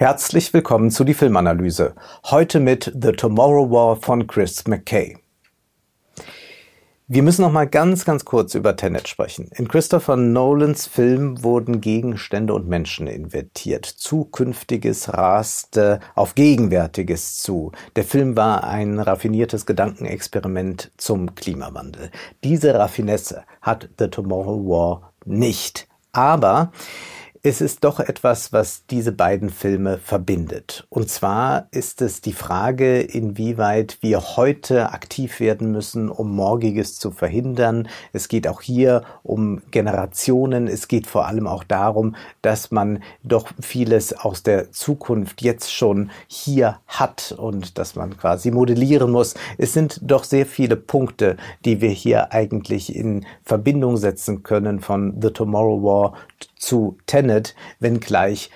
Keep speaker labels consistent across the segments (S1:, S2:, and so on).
S1: Herzlich willkommen zu die Filmanalyse. Heute mit The Tomorrow War von Chris McKay. Wir müssen noch mal ganz, ganz kurz über Tenet sprechen. In Christopher Nolans Film wurden Gegenstände und Menschen invertiert. Zukünftiges raste auf Gegenwärtiges zu. Der Film war ein raffiniertes Gedankenexperiment zum Klimawandel. Diese Raffinesse hat The Tomorrow War nicht. Aber es ist doch etwas, was diese beiden Filme verbindet. Und zwar ist es die Frage, inwieweit wir heute aktiv werden müssen, um Morgiges zu verhindern. Es geht auch hier um Generationen. Es geht vor allem auch darum, dass man doch vieles aus der Zukunft jetzt schon hier hat und dass man quasi modellieren muss. Es sind doch sehr viele Punkte, die wir hier eigentlich in Verbindung setzen können von The Tomorrow War zu Tenet, wenngleich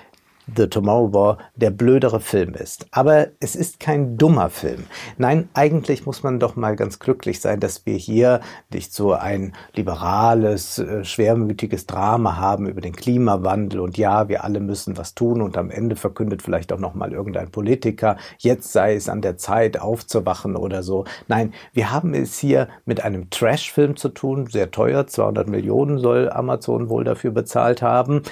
S1: The Tomorrow War der blödere Film ist. Aber es ist kein dummer Film. Nein, eigentlich muss man doch mal ganz glücklich sein, dass wir hier nicht so ein liberales, äh, schwermütiges Drama haben über den Klimawandel und ja, wir alle müssen was tun und am Ende verkündet vielleicht auch noch mal irgendein Politiker, jetzt sei es an der Zeit aufzuwachen oder so. Nein, wir haben es hier mit einem Trash-Film zu tun, sehr teuer, 200 Millionen soll Amazon wohl dafür bezahlt haben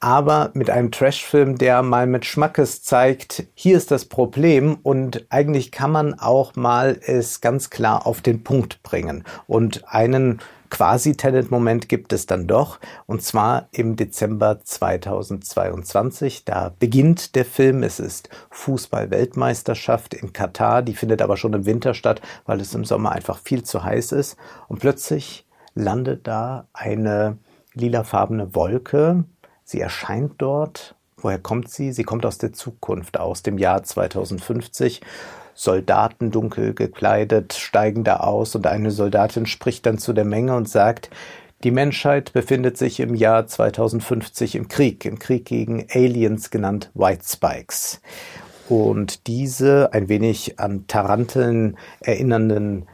S1: aber mit einem Trashfilm, der mal mit Schmackes zeigt, hier ist das Problem und eigentlich kann man auch mal es ganz klar auf den Punkt bringen. Und einen quasi Tenet-Moment gibt es dann doch, und zwar im Dezember 2022. Da beginnt der Film. Es ist Fußball-Weltmeisterschaft in Katar. Die findet aber schon im Winter statt, weil es im Sommer einfach viel zu heiß ist. Und plötzlich landet da eine lilafarbene Wolke, Sie erscheint dort. Woher kommt sie? Sie kommt aus der Zukunft, aus dem Jahr 2050. Soldaten dunkel gekleidet steigen da aus und eine Soldatin spricht dann zu der Menge und sagt, die Menschheit befindet sich im Jahr 2050 im Krieg, im Krieg gegen Aliens genannt White Spikes. Und diese ein wenig an Taranteln erinnernden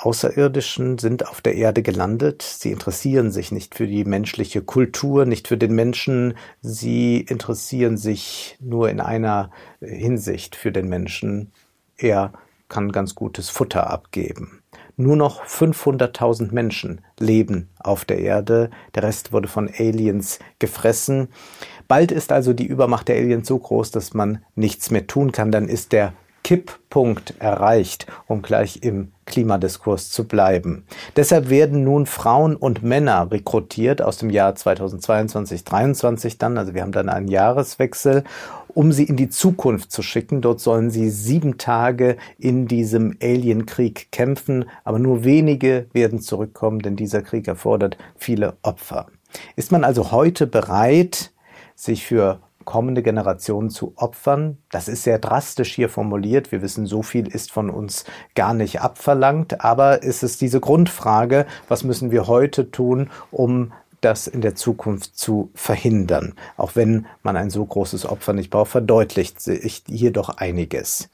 S1: Außerirdischen sind auf der Erde gelandet. Sie interessieren sich nicht für die menschliche Kultur, nicht für den Menschen. Sie interessieren sich nur in einer Hinsicht für den Menschen. Er kann ganz gutes Futter abgeben. Nur noch 500.000 Menschen leben auf der Erde. Der Rest wurde von Aliens gefressen. Bald ist also die Übermacht der Aliens so groß, dass man nichts mehr tun kann. Dann ist der Kipppunkt erreicht, um gleich im Klimadiskurs zu bleiben. Deshalb werden nun Frauen und Männer rekrutiert aus dem Jahr 2022, 2023 dann, also wir haben dann einen Jahreswechsel, um sie in die Zukunft zu schicken. Dort sollen sie sieben Tage in diesem Alienkrieg kämpfen, aber nur wenige werden zurückkommen, denn dieser Krieg erfordert viele Opfer. Ist man also heute bereit, sich für kommende Generationen zu opfern. Das ist sehr drastisch hier formuliert. Wir wissen, so viel ist von uns gar nicht abverlangt. Aber es ist diese Grundfrage, was müssen wir heute tun, um das in der Zukunft zu verhindern. Auch wenn man ein so großes Opfer nicht braucht, verdeutlicht sich hier doch einiges.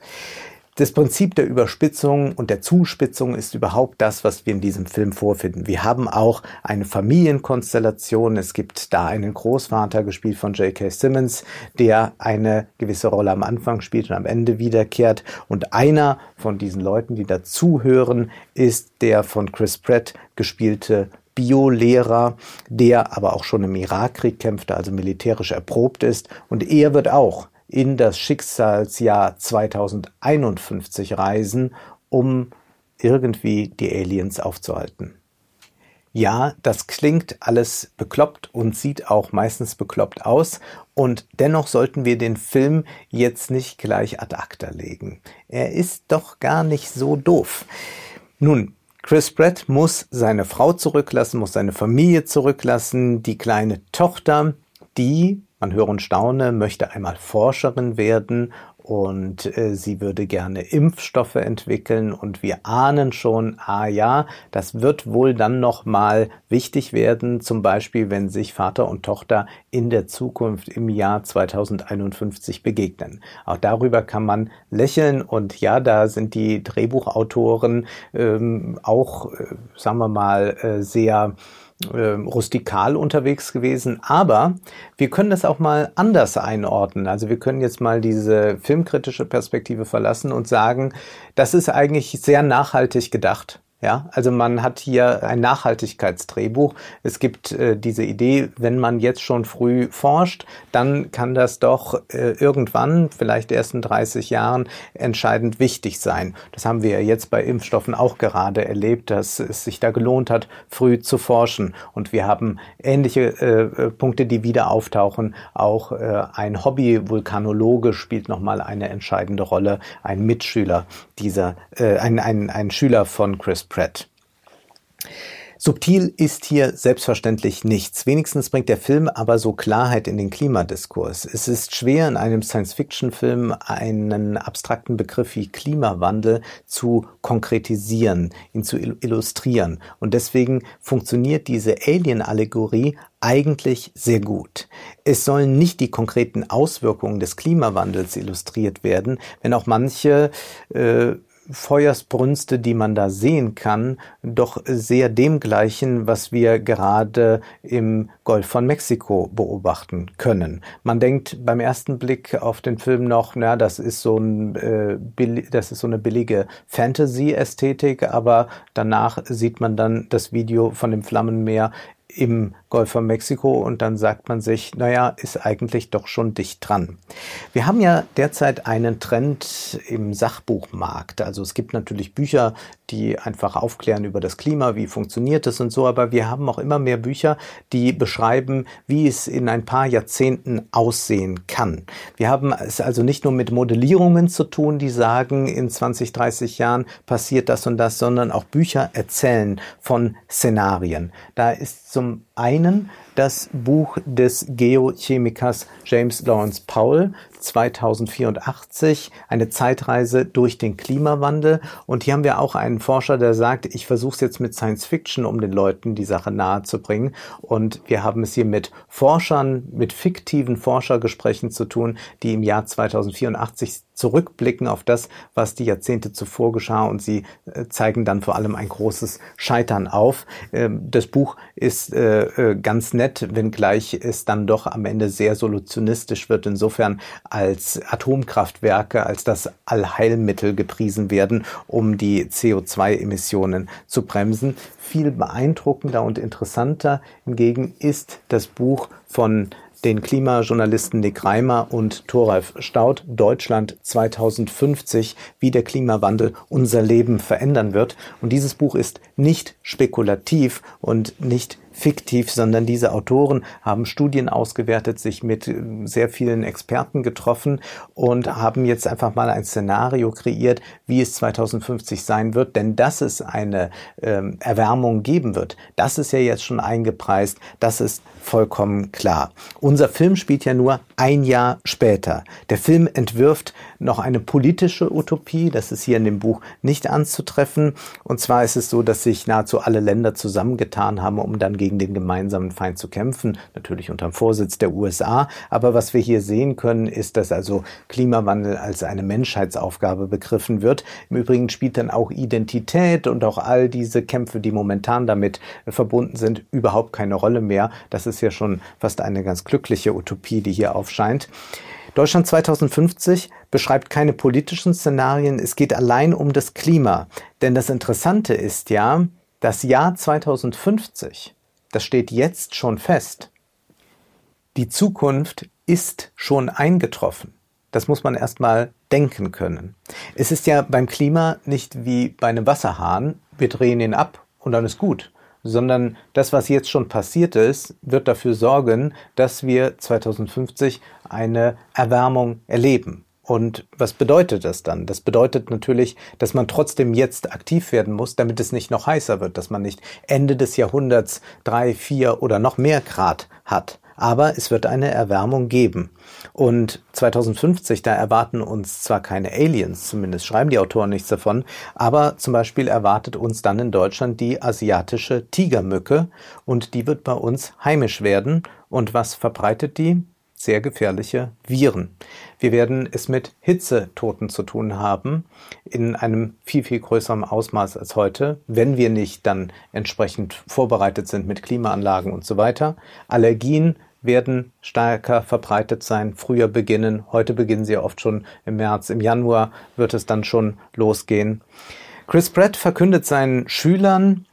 S1: Das Prinzip der Überspitzung und der Zuspitzung ist überhaupt das, was wir in diesem Film vorfinden. Wir haben auch eine Familienkonstellation. Es gibt da einen Großvater, gespielt von J.K. Simmons, der eine gewisse Rolle am Anfang spielt und am Ende wiederkehrt. Und einer von diesen Leuten, die dazuhören, ist der von Chris Pratt gespielte Biolehrer, der aber auch schon im Irakkrieg kämpfte, also militärisch erprobt ist. Und er wird auch in das Schicksalsjahr 2051 reisen, um irgendwie die Aliens aufzuhalten. Ja, das klingt alles bekloppt und sieht auch meistens bekloppt aus. Und dennoch sollten wir den Film jetzt nicht gleich ad acta legen. Er ist doch gar nicht so doof. Nun, Chris Pratt muss seine Frau zurücklassen, muss seine Familie zurücklassen, die kleine Tochter, die man höre und staune, möchte einmal Forscherin werden und äh, sie würde gerne Impfstoffe entwickeln und wir ahnen schon, ah ja, das wird wohl dann noch mal wichtig werden, zum Beispiel wenn sich Vater und Tochter in der Zukunft im Jahr 2051 begegnen. Auch darüber kann man lächeln und ja, da sind die Drehbuchautoren ähm, auch, äh, sagen wir mal, äh, sehr äh, rustikal unterwegs gewesen, aber wir können das auch mal anders einordnen. Also wir können jetzt mal diese filmkritische Perspektive verlassen und sagen, das ist eigentlich sehr nachhaltig gedacht. Ja, also man hat hier ein Nachhaltigkeitsdrehbuch. Es gibt äh, diese Idee, wenn man jetzt schon früh forscht, dann kann das doch äh, irgendwann, vielleicht erst in 30 Jahren, entscheidend wichtig sein. Das haben wir jetzt bei Impfstoffen auch gerade erlebt, dass es sich da gelohnt hat, früh zu forschen. Und wir haben ähnliche äh, äh Punkte, die wieder auftauchen. Auch äh, ein Hobby-Vulkanologe spielt nochmal eine entscheidende Rolle. Ein Mitschüler dieser, äh, ein, ein, ein Schüler von Chris Pratt. Subtil ist hier selbstverständlich nichts. Wenigstens bringt der Film aber so Klarheit in den Klimadiskurs. Es ist schwer, in einem Science-Fiction-Film einen abstrakten Begriff wie Klimawandel zu konkretisieren, ihn zu illustrieren. Und deswegen funktioniert diese Alien-Allegorie eigentlich sehr gut. Es sollen nicht die konkreten Auswirkungen des Klimawandels illustriert werden, wenn auch manche äh, Feuersbrünste, die man da sehen kann, doch sehr dem gleichen, was wir gerade im Golf von Mexiko beobachten können. Man denkt beim ersten Blick auf den Film noch, na, das ist so ein, äh, das ist so eine billige Fantasy-Ästhetik, aber danach sieht man dann das Video von dem Flammenmeer im Golf von Mexiko und dann sagt man sich, naja, ist eigentlich doch schon dicht dran. Wir haben ja derzeit einen Trend im Sachbuchmarkt. Also es gibt natürlich Bücher, die einfach aufklären über das Klima, wie funktioniert es und so, aber wir haben auch immer mehr Bücher, die beschreiben, wie es in ein paar Jahrzehnten aussehen kann. Wir haben es also nicht nur mit Modellierungen zu tun, die sagen, in 20, 30 Jahren passiert das und das, sondern auch Bücher erzählen von Szenarien. Da ist zum einen das Buch des Geochemikers James Lawrence Powell 2084, eine Zeitreise durch den Klimawandel. Und hier haben wir auch einen Forscher, der sagt, ich versuche es jetzt mit Science Fiction, um den Leuten die Sache nahe zu bringen. Und wir haben es hier mit Forschern, mit fiktiven Forschergesprächen zu tun, die im Jahr 2084 zurückblicken auf das, was die Jahrzehnte zuvor geschah und sie äh, zeigen dann vor allem ein großes Scheitern auf. Ähm, das Buch ist äh, äh, ganz nett, wenngleich es dann doch am Ende sehr solutionistisch wird. Insofern als Atomkraftwerke als das Allheilmittel gepriesen werden, um die CO2-Emissionen zu bremsen. Viel beeindruckender und interessanter hingegen ist das Buch von den Klimajournalisten Nick Reimer und Thoralf Staudt Deutschland 2050, wie der Klimawandel unser Leben verändern wird. Und dieses Buch ist nicht spekulativ und nicht fiktiv, sondern diese Autoren haben Studien ausgewertet, sich mit äh, sehr vielen Experten getroffen und haben jetzt einfach mal ein Szenario kreiert, wie es 2050 sein wird. Denn dass es eine ähm, Erwärmung geben wird, das ist ja jetzt schon eingepreist, das ist vollkommen klar. Unser Film spielt ja nur ein Jahr später. Der Film entwirft noch eine politische Utopie, das ist hier in dem Buch nicht anzutreffen. Und zwar ist es so, dass sich nahezu alle Länder zusammengetan haben, um dann gegen den gemeinsamen Feind zu kämpfen, natürlich unter dem Vorsitz der USA. Aber was wir hier sehen können, ist, dass also Klimawandel als eine Menschheitsaufgabe begriffen wird. Im Übrigen spielt dann auch Identität und auch all diese Kämpfe, die momentan damit verbunden sind, überhaupt keine Rolle mehr. Das ist ja schon fast eine ganz glückliche Utopie, die hier aufscheint. Deutschland 2050 beschreibt keine politischen Szenarien, es geht allein um das Klima. Denn das Interessante ist ja, das Jahr 2050 das steht jetzt schon fest. Die Zukunft ist schon eingetroffen. Das muss man erstmal denken können. Es ist ja beim Klima nicht wie bei einem Wasserhahn, wir drehen ihn ab und dann ist gut, sondern das, was jetzt schon passiert ist, wird dafür sorgen, dass wir 2050 eine Erwärmung erleben. Und was bedeutet das dann? Das bedeutet natürlich, dass man trotzdem jetzt aktiv werden muss, damit es nicht noch heißer wird, dass man nicht Ende des Jahrhunderts drei, vier oder noch mehr Grad hat. Aber es wird eine Erwärmung geben. Und 2050, da erwarten uns zwar keine Aliens, zumindest schreiben die Autoren nichts davon, aber zum Beispiel erwartet uns dann in Deutschland die asiatische Tigermücke und die wird bei uns heimisch werden. Und was verbreitet die? sehr gefährliche Viren. Wir werden es mit Hitzetoten zu tun haben, in einem viel, viel größeren Ausmaß als heute, wenn wir nicht dann entsprechend vorbereitet sind mit Klimaanlagen und so weiter. Allergien werden stärker verbreitet sein, früher beginnen. Heute beginnen sie oft schon im März. Im Januar wird es dann schon losgehen. Chris Pratt verkündet seinen Schülern,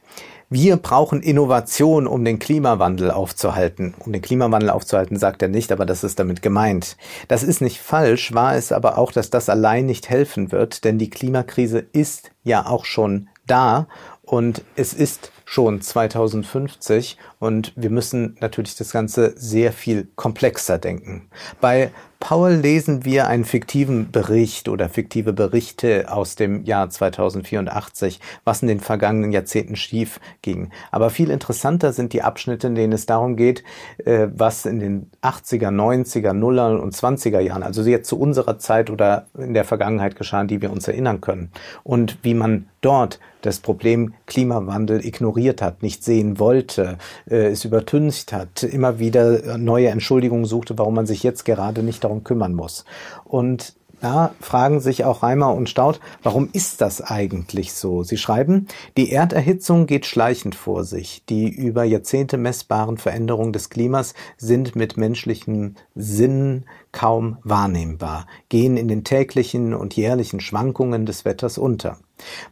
S1: wir brauchen Innovation, um den Klimawandel aufzuhalten. Um den Klimawandel aufzuhalten, sagt er nicht, aber das ist damit gemeint. Das ist nicht falsch, war es aber auch, dass das allein nicht helfen wird, denn die Klimakrise ist ja auch schon da und es ist schon 2050 und wir müssen natürlich das Ganze sehr viel komplexer denken. Bei Paul lesen wir einen fiktiven Bericht oder fiktive Berichte aus dem Jahr 2084, was in den vergangenen Jahrzehnten schief ging. Aber viel interessanter sind die Abschnitte, in denen es darum geht, äh, was in den 80er, 90er, Nuller und 20er Jahren, also jetzt zu unserer Zeit oder in der Vergangenheit geschah, die wir uns erinnern können. Und wie man dort das Problem Klimawandel ignoriert hat, nicht sehen wollte, äh, es übertüncht hat, immer wieder neue Entschuldigungen suchte, warum man sich jetzt gerade nicht darum kümmern muss. Und da fragen sich auch Reimer und Staud, warum ist das eigentlich so? Sie schreiben, die Erderhitzung geht schleichend vor sich. Die über Jahrzehnte messbaren Veränderungen des Klimas sind mit menschlichen Sinnen kaum wahrnehmbar, gehen in den täglichen und jährlichen Schwankungen des Wetters unter.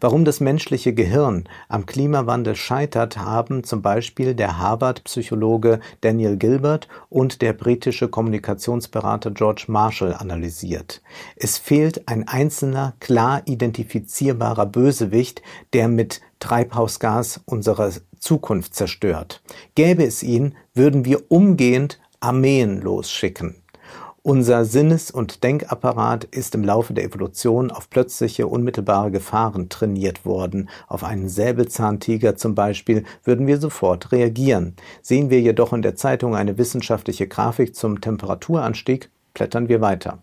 S1: Warum das menschliche Gehirn am Klimawandel scheitert, haben zum Beispiel der Harvard-Psychologe Daniel Gilbert und der britische Kommunikationsberater George Marshall analysiert. Es fehlt ein einzelner, klar identifizierbarer Bösewicht, der mit Treibhausgas unsere Zukunft zerstört. Gäbe es ihn, würden wir umgehend Armeen losschicken. Unser Sinnes- und Denkapparat ist im Laufe der Evolution auf plötzliche, unmittelbare Gefahren trainiert worden. Auf einen Säbelzahntiger zum Beispiel würden wir sofort reagieren. Sehen wir jedoch in der Zeitung eine wissenschaftliche Grafik zum Temperaturanstieg, blättern wir weiter.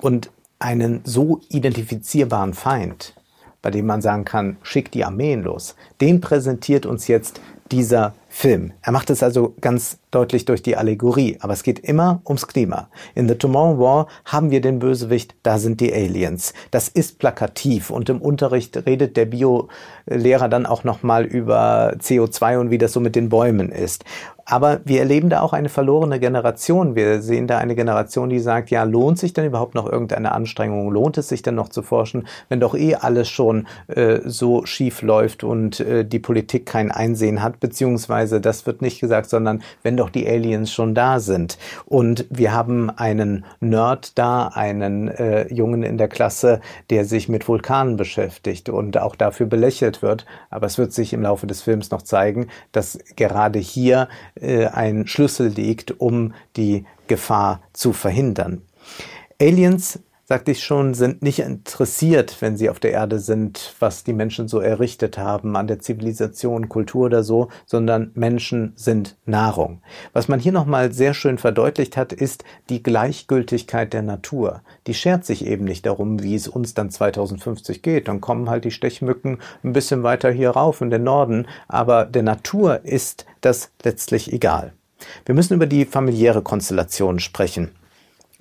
S1: Und einen so identifizierbaren Feind, bei dem man sagen kann, schick die Armeen los, den präsentiert uns jetzt dieser Film. Er macht es also ganz deutlich durch die Allegorie, aber es geht immer ums Klima. In The Tomorrow War haben wir den Bösewicht, da sind die Aliens. Das ist plakativ und im Unterricht redet der Bio-Lehrer dann auch nochmal über CO2 und wie das so mit den Bäumen ist. Aber wir erleben da auch eine verlorene Generation. Wir sehen da eine Generation, die sagt, ja, lohnt sich denn überhaupt noch irgendeine Anstrengung? Lohnt es sich denn noch zu forschen, wenn doch eh alles schon äh, so schief läuft und äh, die Politik kein Einsehen hat, beziehungsweise das wird nicht gesagt, sondern wenn doch die Aliens schon da sind. Und wir haben einen Nerd da, einen äh, Jungen in der Klasse, der sich mit Vulkanen beschäftigt und auch dafür belächelt wird. Aber es wird sich im Laufe des Films noch zeigen, dass gerade hier äh, ein Schlüssel liegt, um die Gefahr zu verhindern. Aliens sagte ich schon, sind nicht interessiert, wenn sie auf der Erde sind, was die Menschen so errichtet haben an der Zivilisation, Kultur oder so, sondern Menschen sind Nahrung. Was man hier nochmal sehr schön verdeutlicht hat, ist die Gleichgültigkeit der Natur. Die schert sich eben nicht darum, wie es uns dann 2050 geht. Dann kommen halt die Stechmücken ein bisschen weiter hier rauf in den Norden, aber der Natur ist das letztlich egal. Wir müssen über die familiäre Konstellation sprechen.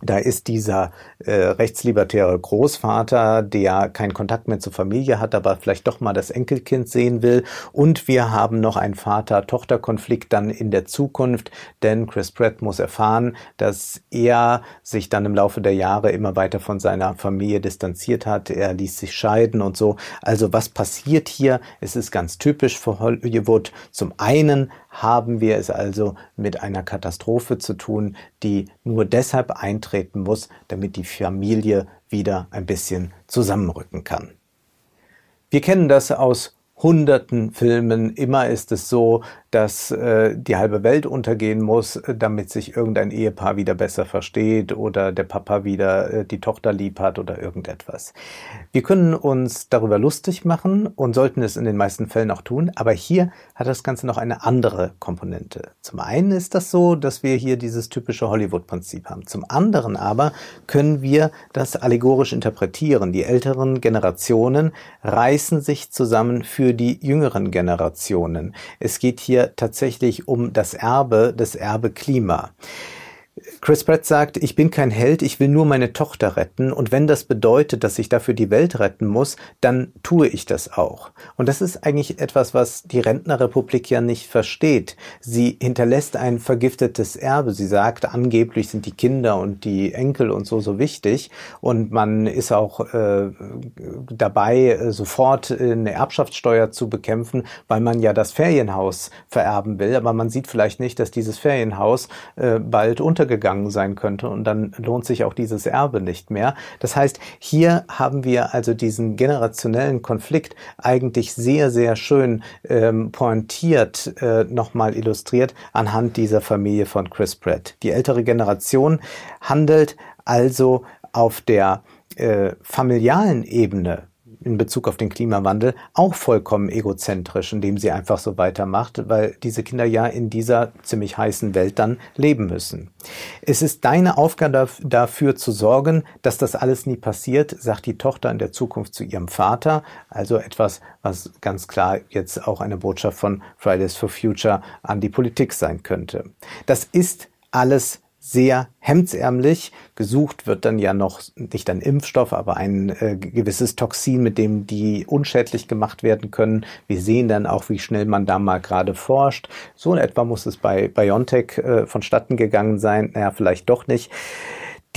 S1: Da ist dieser äh, rechtslibertäre Großvater, der keinen Kontakt mehr zur Familie hat, aber vielleicht doch mal das Enkelkind sehen will. Und wir haben noch einen Vater-Tochter-Konflikt dann in der Zukunft, denn Chris Pratt muss erfahren, dass er sich dann im Laufe der Jahre immer weiter von seiner Familie distanziert hat. Er ließ sich scheiden und so. Also was passiert hier? Es ist ganz typisch für Hollywood. Zum einen haben wir es also mit einer Katastrophe zu tun, die nur deshalb eintreten muss, damit die Familie wieder ein bisschen zusammenrücken kann. Wir kennen das aus hunderten Filmen. Immer ist es so, dass äh, die halbe Welt untergehen muss, äh, damit sich irgendein Ehepaar wieder besser versteht oder der Papa wieder äh, die Tochter lieb hat oder irgendetwas. Wir können uns darüber lustig machen und sollten es in den meisten Fällen auch tun, aber hier hat das Ganze noch eine andere Komponente. Zum einen ist das so, dass wir hier dieses typische Hollywood-Prinzip haben. Zum anderen aber können wir das allegorisch interpretieren. Die älteren Generationen reißen sich zusammen für die jüngeren Generationen. Es geht hier tatsächlich um das Erbe, das Erbe Klima. Chris Pratt sagt, ich bin kein Held, ich will nur meine Tochter retten und wenn das bedeutet, dass ich dafür die Welt retten muss, dann tue ich das auch. Und das ist eigentlich etwas, was die Rentnerrepublik ja nicht versteht. Sie hinterlässt ein vergiftetes Erbe. Sie sagt, angeblich sind die Kinder und die Enkel und so so wichtig und man ist auch äh, dabei, äh, sofort eine Erbschaftssteuer zu bekämpfen, weil man ja das Ferienhaus vererben will. Aber man sieht vielleicht nicht, dass dieses Ferienhaus äh, bald unter untergegangen sein könnte und dann lohnt sich auch dieses Erbe nicht mehr. Das heißt, hier haben wir also diesen generationellen Konflikt eigentlich sehr, sehr schön ähm, pointiert äh, nochmal illustriert anhand dieser Familie von Chris Pratt. Die ältere Generation handelt also auf der äh, familialen Ebene in Bezug auf den Klimawandel auch vollkommen egozentrisch, indem sie einfach so weitermacht, weil diese Kinder ja in dieser ziemlich heißen Welt dann leben müssen. Es ist deine Aufgabe dafür zu sorgen, dass das alles nie passiert, sagt die Tochter in der Zukunft zu ihrem Vater. Also etwas, was ganz klar jetzt auch eine Botschaft von Fridays for Future an die Politik sein könnte. Das ist alles sehr hemdsärmlich. Gesucht wird dann ja noch nicht ein Impfstoff, aber ein äh, gewisses Toxin, mit dem die unschädlich gemacht werden können. Wir sehen dann auch, wie schnell man da mal gerade forscht. So in etwa muss es bei BioNTech äh, vonstatten gegangen sein. Naja, vielleicht doch nicht.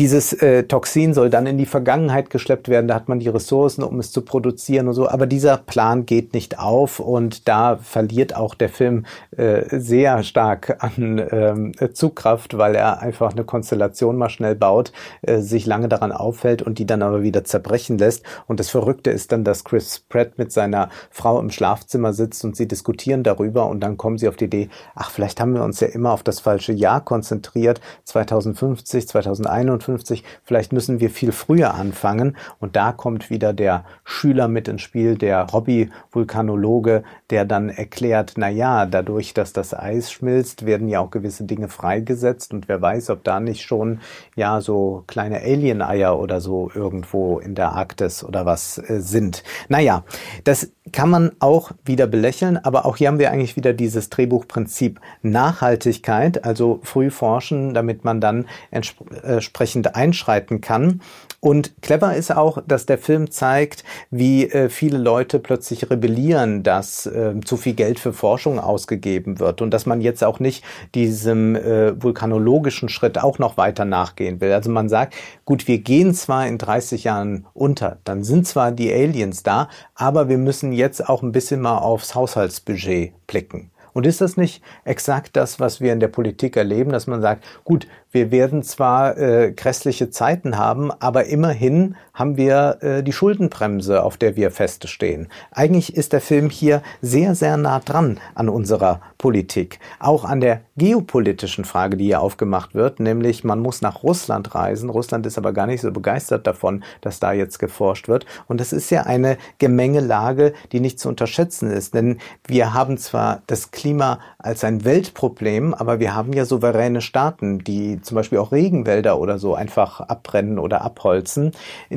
S1: Dieses äh, Toxin soll dann in die Vergangenheit geschleppt werden, da hat man die Ressourcen, um es zu produzieren und so, aber dieser Plan geht nicht auf und da verliert auch der Film äh, sehr stark an ähm, Zugkraft, weil er einfach eine Konstellation mal schnell baut, äh, sich lange daran auffällt und die dann aber wieder zerbrechen lässt. Und das Verrückte ist dann, dass Chris Pratt mit seiner Frau im Schlafzimmer sitzt und sie diskutieren darüber und dann kommen sie auf die Idee, ach, vielleicht haben wir uns ja immer auf das falsche Jahr konzentriert, 2050, 2051 52, vielleicht müssen wir viel früher anfangen. Und da kommt wieder der Schüler mit ins Spiel, der Hobby-Vulkanologe, der dann erklärt, na ja, dadurch, dass das Eis schmilzt, werden ja auch gewisse Dinge freigesetzt. Und wer weiß, ob da nicht schon, ja, so kleine Alien-Eier oder so irgendwo in der Arktis oder was äh, sind. Naja, das kann man auch wieder belächeln, aber auch hier haben wir eigentlich wieder dieses Drehbuchprinzip Nachhaltigkeit, also früh forschen, damit man dann entsprechend einschreiten kann. Und clever ist auch, dass der Film zeigt, wie äh, viele Leute plötzlich rebellieren, dass äh, zu viel Geld für Forschung ausgegeben wird und dass man jetzt auch nicht diesem äh, vulkanologischen Schritt auch noch weiter nachgehen will. Also man sagt, gut, wir gehen zwar in 30 Jahren unter, dann sind zwar die Aliens da, aber wir müssen jetzt auch ein bisschen mal aufs Haushaltsbudget blicken. Und ist das nicht exakt das, was wir in der Politik erleben, dass man sagt, gut, wir werden zwar äh, grässliche Zeiten haben, aber immerhin haben wir äh, die Schuldenbremse, auf der wir feststehen. Eigentlich ist der Film hier sehr, sehr nah dran an unserer Politik. Auch an der geopolitischen Frage, die hier aufgemacht wird, nämlich man muss nach Russland reisen. Russland ist aber gar nicht so begeistert davon, dass da jetzt geforscht wird. Und das ist ja eine Gemengelage, die nicht zu unterschätzen ist. Denn wir haben zwar das Klima als ein Weltproblem, aber wir haben ja souveräne Staaten, die zum Beispiel auch Regenwälder oder so einfach abbrennen oder abholzen.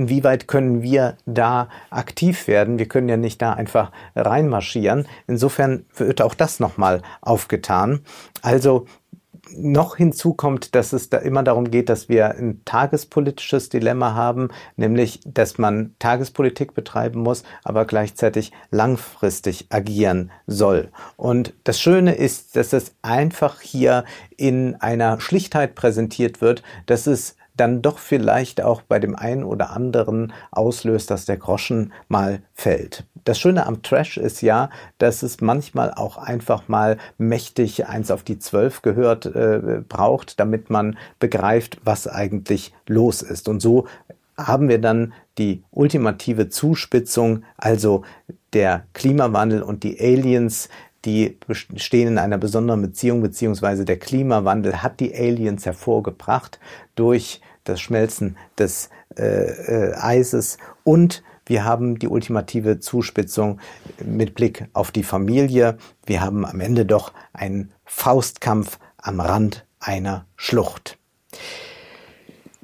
S1: Inwieweit können wir da aktiv werden? Wir können ja nicht da einfach reinmarschieren. Insofern wird auch das nochmal aufgetan. Also noch hinzu kommt, dass es da immer darum geht, dass wir ein tagespolitisches Dilemma haben, nämlich, dass man Tagespolitik betreiben muss, aber gleichzeitig langfristig agieren soll. Und das Schöne ist, dass es einfach hier in einer Schlichtheit präsentiert wird, dass es dann doch vielleicht auch bei dem einen oder anderen auslöst, dass der Groschen mal fällt. Das Schöne am Trash ist ja, dass es manchmal auch einfach mal mächtig eins auf die zwölf gehört äh, braucht, damit man begreift, was eigentlich los ist. Und so haben wir dann die ultimative Zuspitzung, also der Klimawandel und die Aliens, die stehen in einer besonderen Beziehung, beziehungsweise der Klimawandel hat die Aliens hervorgebracht durch das Schmelzen des äh, äh, Eises und wir haben die ultimative Zuspitzung mit Blick auf die Familie. Wir haben am Ende doch einen Faustkampf am Rand einer Schlucht.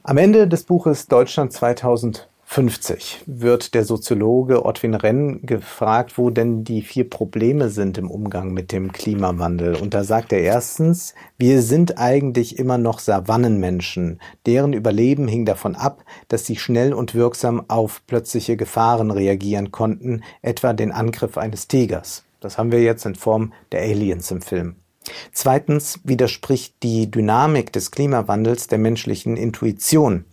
S1: Am Ende des Buches Deutschland 2000 50 wird der Soziologe Ottwin Renn gefragt, wo denn die vier Probleme sind im Umgang mit dem Klimawandel. Und da sagt er erstens, wir sind eigentlich immer noch Savannenmenschen. Deren Überleben hing davon ab, dass sie schnell und wirksam auf plötzliche Gefahren reagieren konnten, etwa den Angriff eines Tigers. Das haben wir jetzt in Form der Aliens im Film. Zweitens widerspricht die Dynamik des Klimawandels der menschlichen Intuition.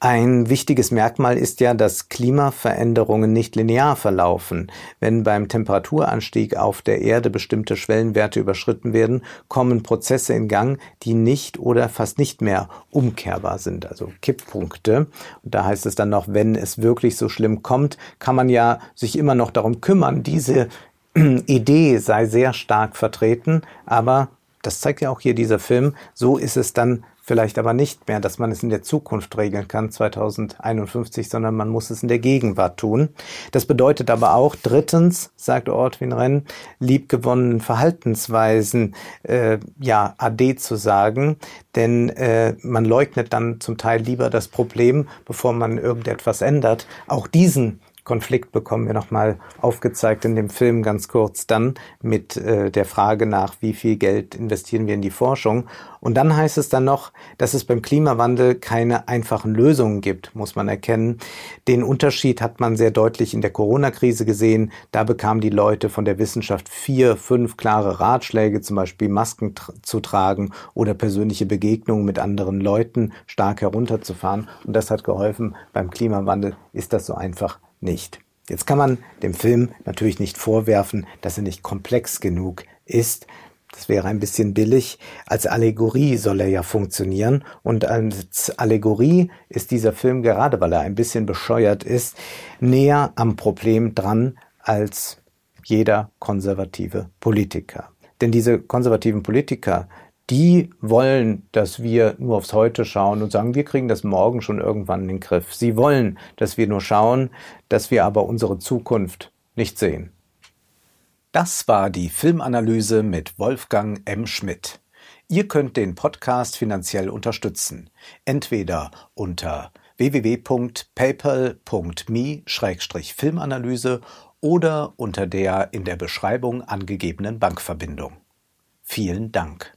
S1: Ein wichtiges Merkmal ist ja, dass Klimaveränderungen nicht linear verlaufen. Wenn beim Temperaturanstieg auf der Erde bestimmte Schwellenwerte überschritten werden, kommen Prozesse in Gang, die nicht oder fast nicht mehr umkehrbar sind, also Kipppunkte. Und da heißt es dann noch, wenn es wirklich so schlimm kommt, kann man ja sich immer noch darum kümmern. Diese Idee sei sehr stark vertreten, aber das zeigt ja auch hier dieser Film, so ist es dann vielleicht aber nicht mehr, dass man es in der Zukunft regeln kann, 2051, sondern man muss es in der Gegenwart tun. Das bedeutet aber auch, drittens, sagt Ortwin Renn, liebgewonnenen Verhaltensweisen äh, ja AD zu sagen, denn äh, man leugnet dann zum Teil lieber das Problem, bevor man irgendetwas ändert. Auch diesen Konflikt bekommen wir nochmal aufgezeigt in dem Film ganz kurz dann mit äh, der Frage nach, wie viel Geld investieren wir in die Forschung. Und dann heißt es dann noch, dass es beim Klimawandel keine einfachen Lösungen gibt, muss man erkennen. Den Unterschied hat man sehr deutlich in der Corona-Krise gesehen. Da bekamen die Leute von der Wissenschaft vier, fünf klare Ratschläge, zum Beispiel Masken tra zu tragen oder persönliche Begegnungen mit anderen Leuten stark herunterzufahren. Und das hat geholfen. Beim Klimawandel ist das so einfach nicht. Jetzt kann man dem Film natürlich nicht vorwerfen, dass er nicht komplex genug ist. Das wäre ein bisschen billig. Als Allegorie soll er ja funktionieren. Und als Allegorie ist dieser Film, gerade weil er ein bisschen bescheuert ist, näher am Problem dran als jeder konservative Politiker. Denn diese konservativen Politiker, die wollen, dass wir nur aufs Heute schauen und sagen, wir kriegen das morgen schon irgendwann in den Griff. Sie wollen, dass wir nur schauen, dass wir aber unsere Zukunft nicht sehen. Das war die Filmanalyse mit Wolfgang M. Schmidt. Ihr könnt den Podcast finanziell unterstützen. Entweder unter www.paypal.me-filmanalyse oder unter der in der Beschreibung angegebenen Bankverbindung. Vielen Dank.